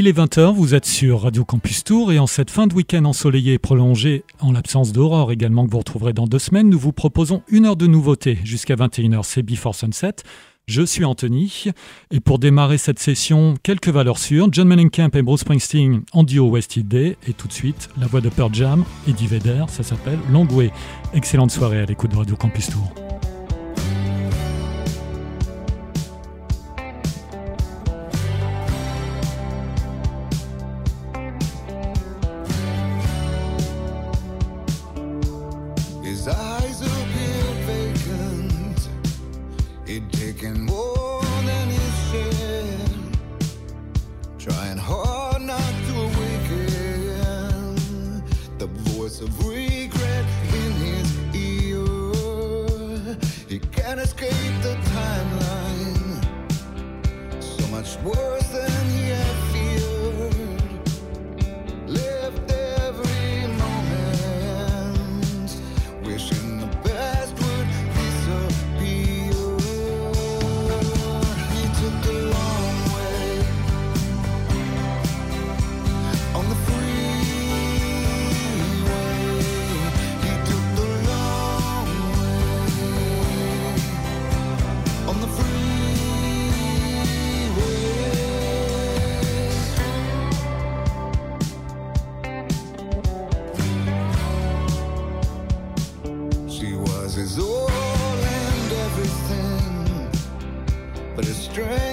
Il est 20h, vous êtes sur Radio Campus Tour et en cette fin de week-end ensoleillé et prolongé, en l'absence d'aurore également que vous retrouverez dans deux semaines, nous vous proposons une heure de nouveautés jusqu'à 21h, c'est Before Sunset. Je suis Anthony et pour démarrer cette session, quelques valeurs sûres, John Mellencamp et Bruce Springsteen en duo West Day et tout de suite la voix de Pearl Jam, Eddie Vedder, ça s'appelle Long Way. Excellente soirée à l'écoute de Radio Campus Tour. Is all and everything, but it's strange.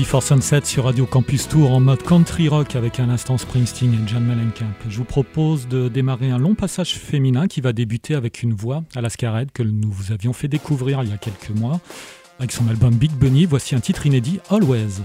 Before Sunset sur Radio Campus Tour en mode country rock avec un instant Springsteen et John Mellencamp. Je vous propose de démarrer un long passage féminin qui va débuter avec une voix à la Scarred que nous vous avions fait découvrir il y a quelques mois. Avec son album Big Bunny, voici un titre inédit, Always.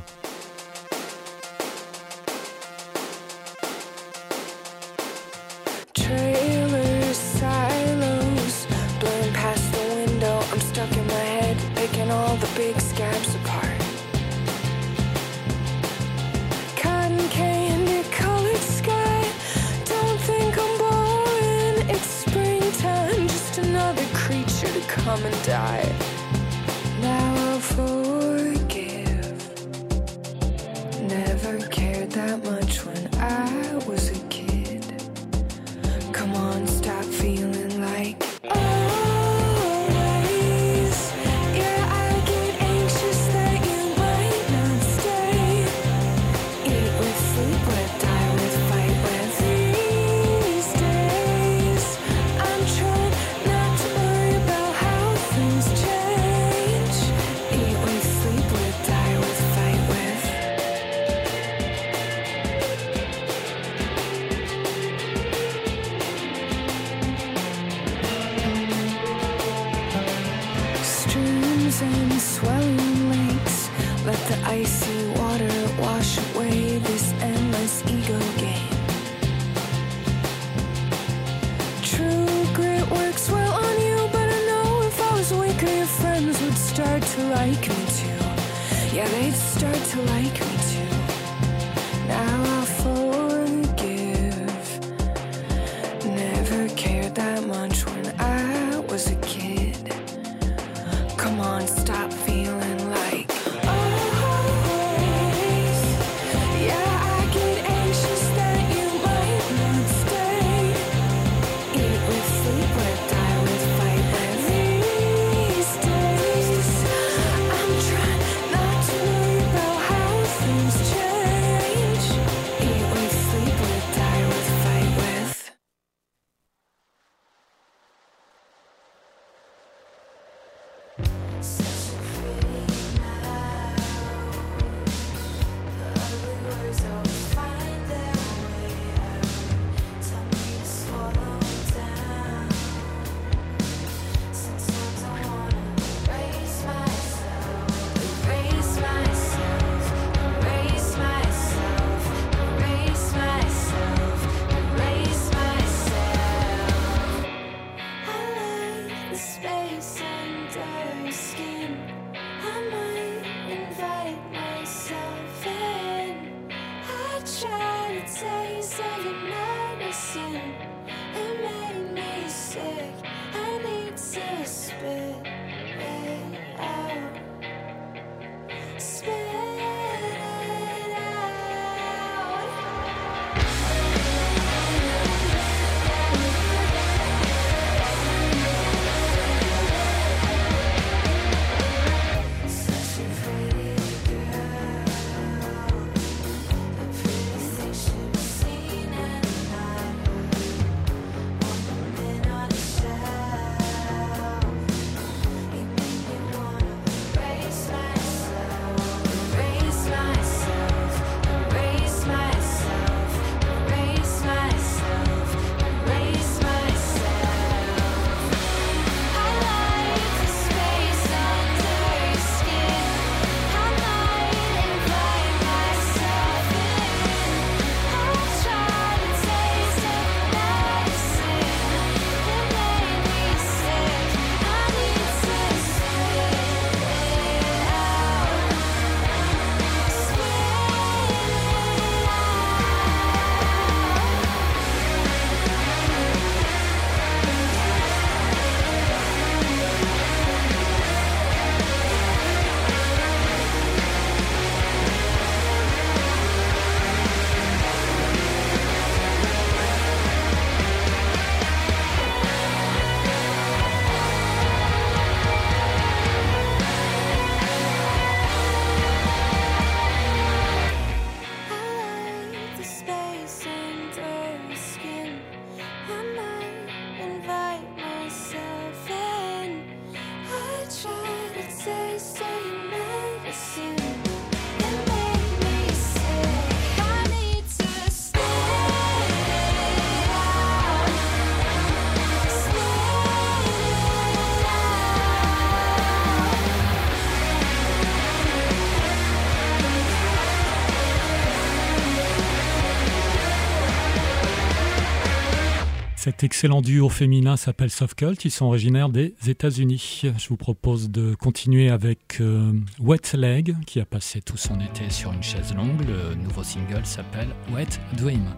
Cet excellent duo féminin s'appelle Soft Cult, ils sont originaires des États-Unis. Je vous propose de continuer avec euh, Wet Leg, qui a passé tout son été sur une chaise longue. Le nouveau single s'appelle Wet Dream.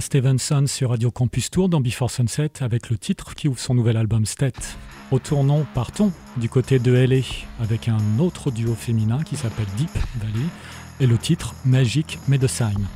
Stevenson sur Radio Campus Tour dans Before Sunset avec le titre qui ouvre son nouvel album Stet. Retournons, partons du côté de LA avec un autre duo féminin qui s'appelle Deep Valley et le titre Magic Medicine.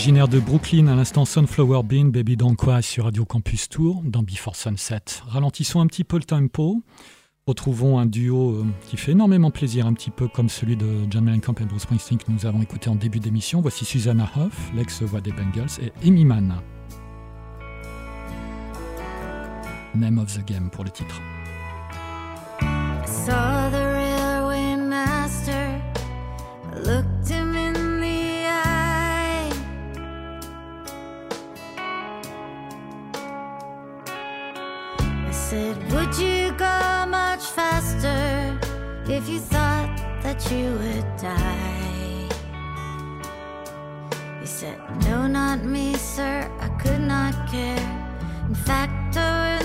Originaire de Brooklyn, à l'instant Sunflower Bean, Baby Don't Cry sur Radio Campus Tour, dans Before Sunset. Ralentissons un petit peu le tempo. Retrouvons un duo euh, qui fait énormément plaisir, un petit peu comme celui de John Mellencamp et Bruce Springsteen que nous avons écouté en début d'émission. Voici Susanna Hoff, l'ex-voix des Bengals, et Amy Mann. Name of the Game pour le titre. If you thought that you would die. He said, No, not me, sir, I could not care. In fact, I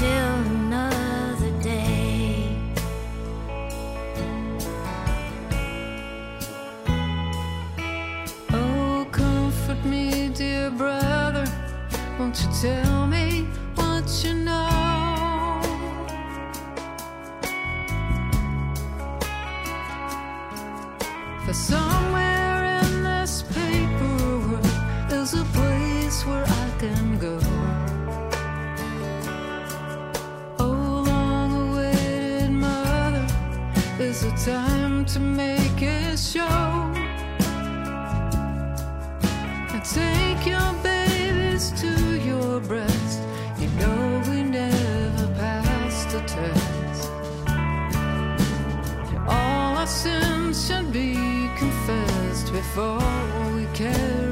till another day. Oh, comfort me, dear brother, won't you tell time to make it show. Take your babies to your breast. You know we never passed the test. All our sins should be confessed before we carry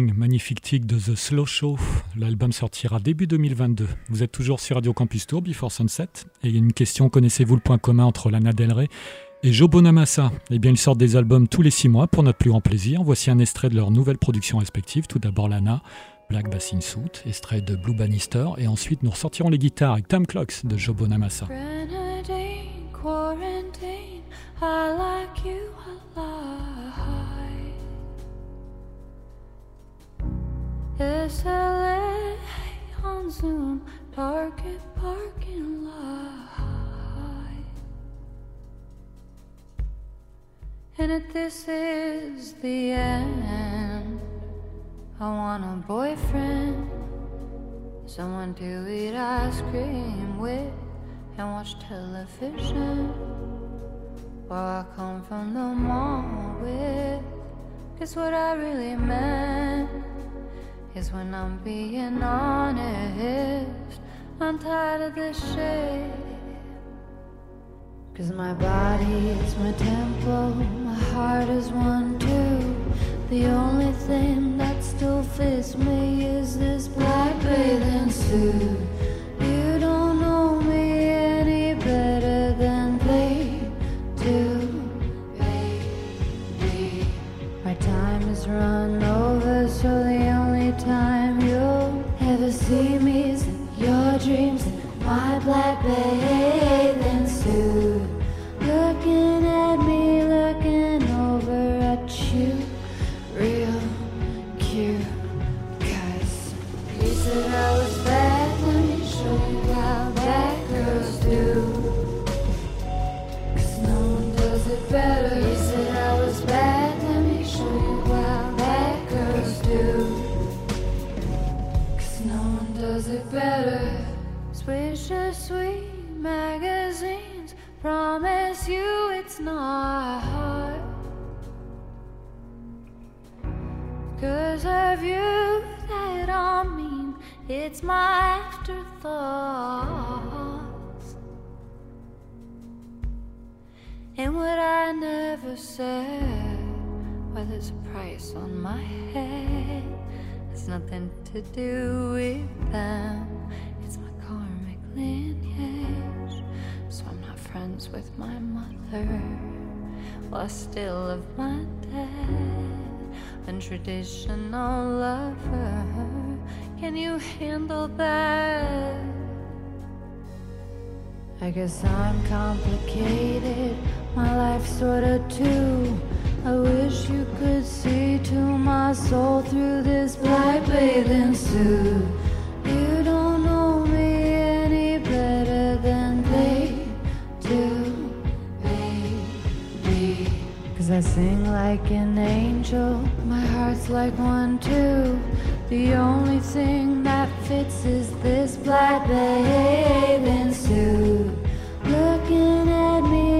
Magnifique tic de The Slow Show. L'album sortira début 2022. Vous êtes toujours sur Radio Campus Tour, Before Sunset. Et il y a une question, connaissez-vous le point commun entre Lana Del Rey et Joe Bonamassa? Eh bien, ils sortent des albums tous les six mois pour notre plus grand plaisir. Voici un extrait de leurs nouvelles productions respectives. Tout d'abord Lana, Black Bass in Suit, extrait de Blue Bannister. Et ensuite, nous ressortirons les guitares avec Time Clocks de Joe Bonamassa. Quarantine. I like you alive. It's LA on Zoom, Target parking lot. And if this is the end, I want a boyfriend, someone to eat ice cream with and watch television. While I come from the mall with, guess what I really meant is when I'm being honest. I'm tired of this shit. Cause my body is my temple, my heart is one too. The only thing that still fits me is this black bathing suit. You don't know me any better than they do, baby. My time is run over, time you'll ever see me is in your dreams in my black bathing traditional lover. Can you handle that? I guess I'm complicated, my life's sorta too. I wish you could see to my soul through this black bathing suit. I sing like an angel, my heart's like one too. The only thing that fits is this black bathing suit. Looking at me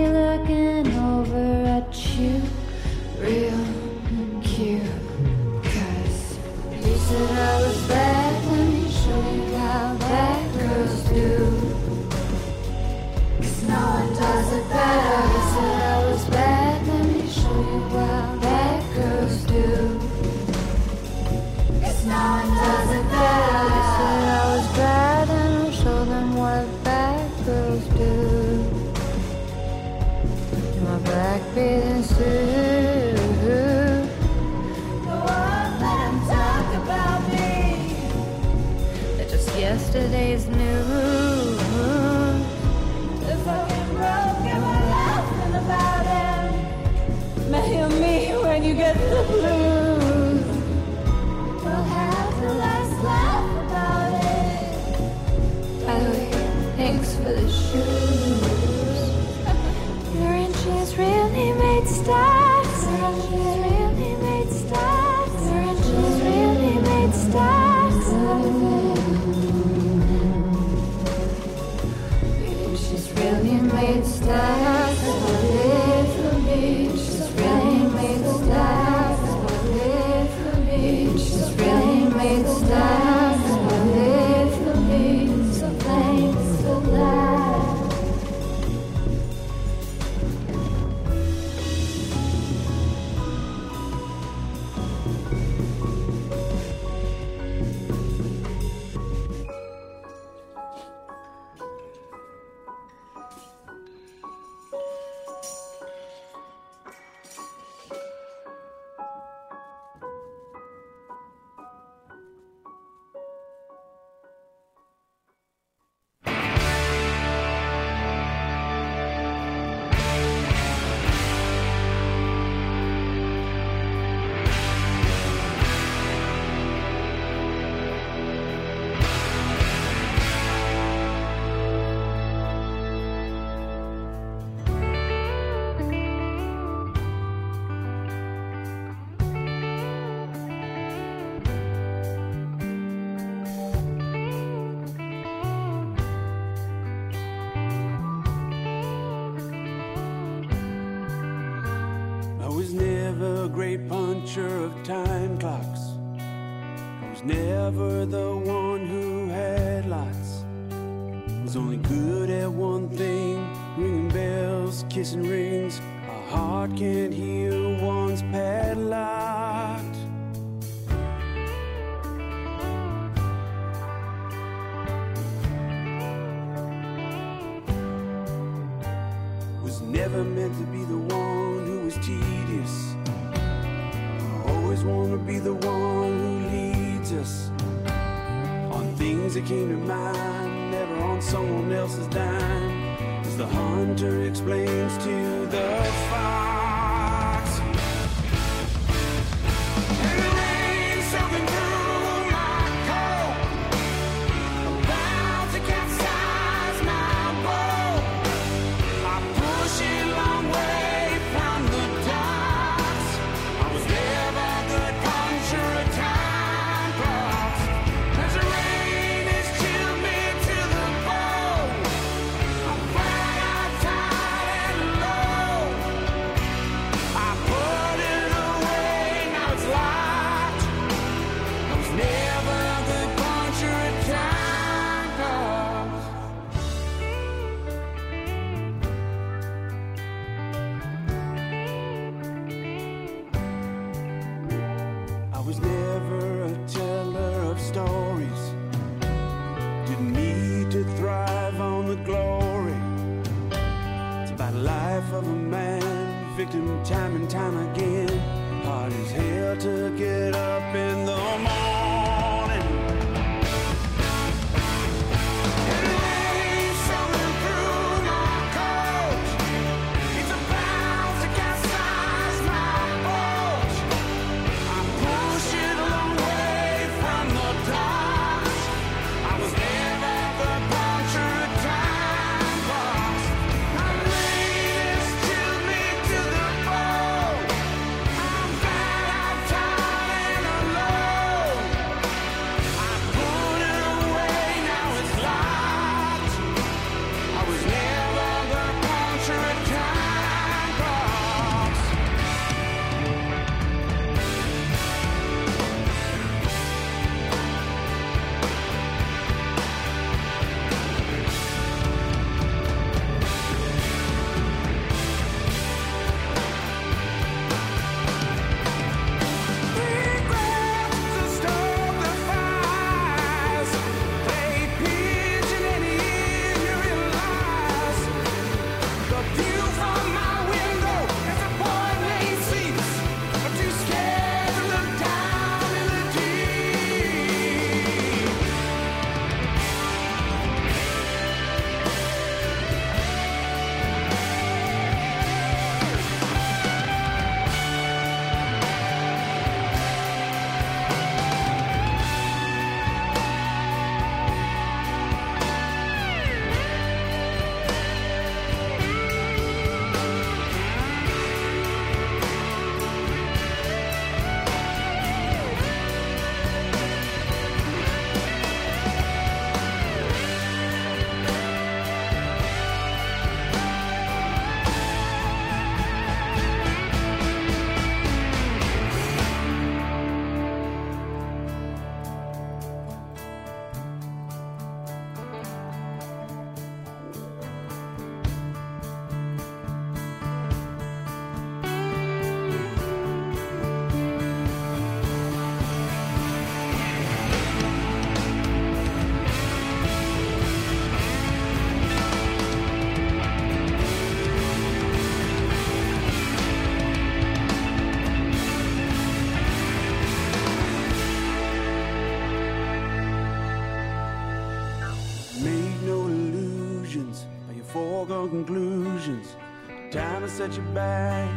Set you back,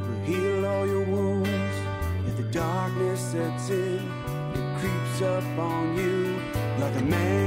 will heal all your wounds. If the darkness sets in, it creeps up on you like a man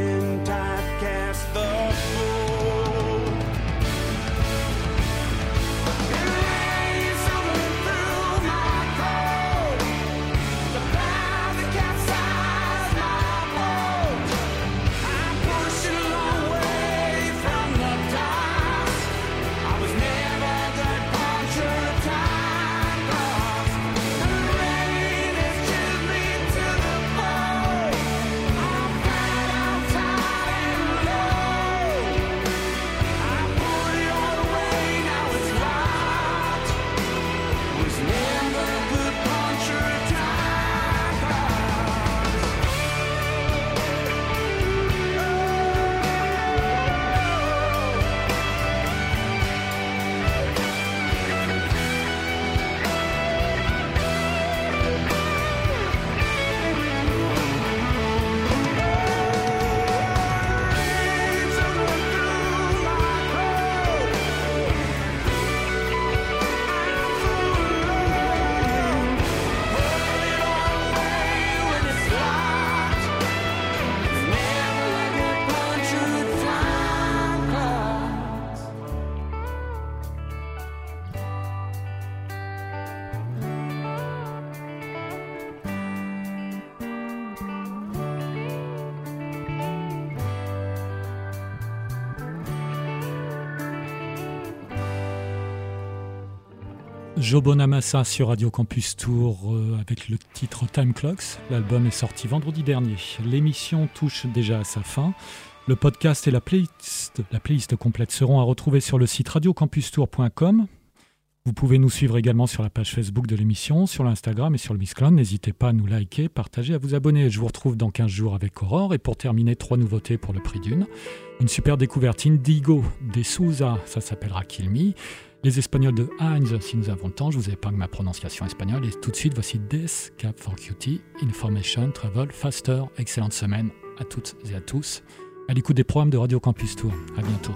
Joe Bonamassa sur Radio Campus Tour euh, avec le titre Time Clocks. L'album est sorti vendredi dernier. L'émission touche déjà à sa fin. Le podcast et la playlist, la playlist complète seront à retrouver sur le site radiocampustour.com. Vous pouvez nous suivre également sur la page Facebook de l'émission, sur l'Instagram et sur le Mixcloud. N'hésitez pas à nous liker, partager, à vous abonner. Je vous retrouve dans 15 jours avec Aurore. Et pour terminer, trois nouveautés pour le prix d'une. Une super découverte Indigo des Souza, ça s'appellera Kill Me. Les Espagnols de Heinz, si nous avons le temps, je vous épargne ma prononciation espagnole. Et tout de suite, voici Death Cap for Cutie, Information Travel Faster. Excellente semaine à toutes et à tous. À l'écoute des programmes de Radio Campus Tour. À bientôt.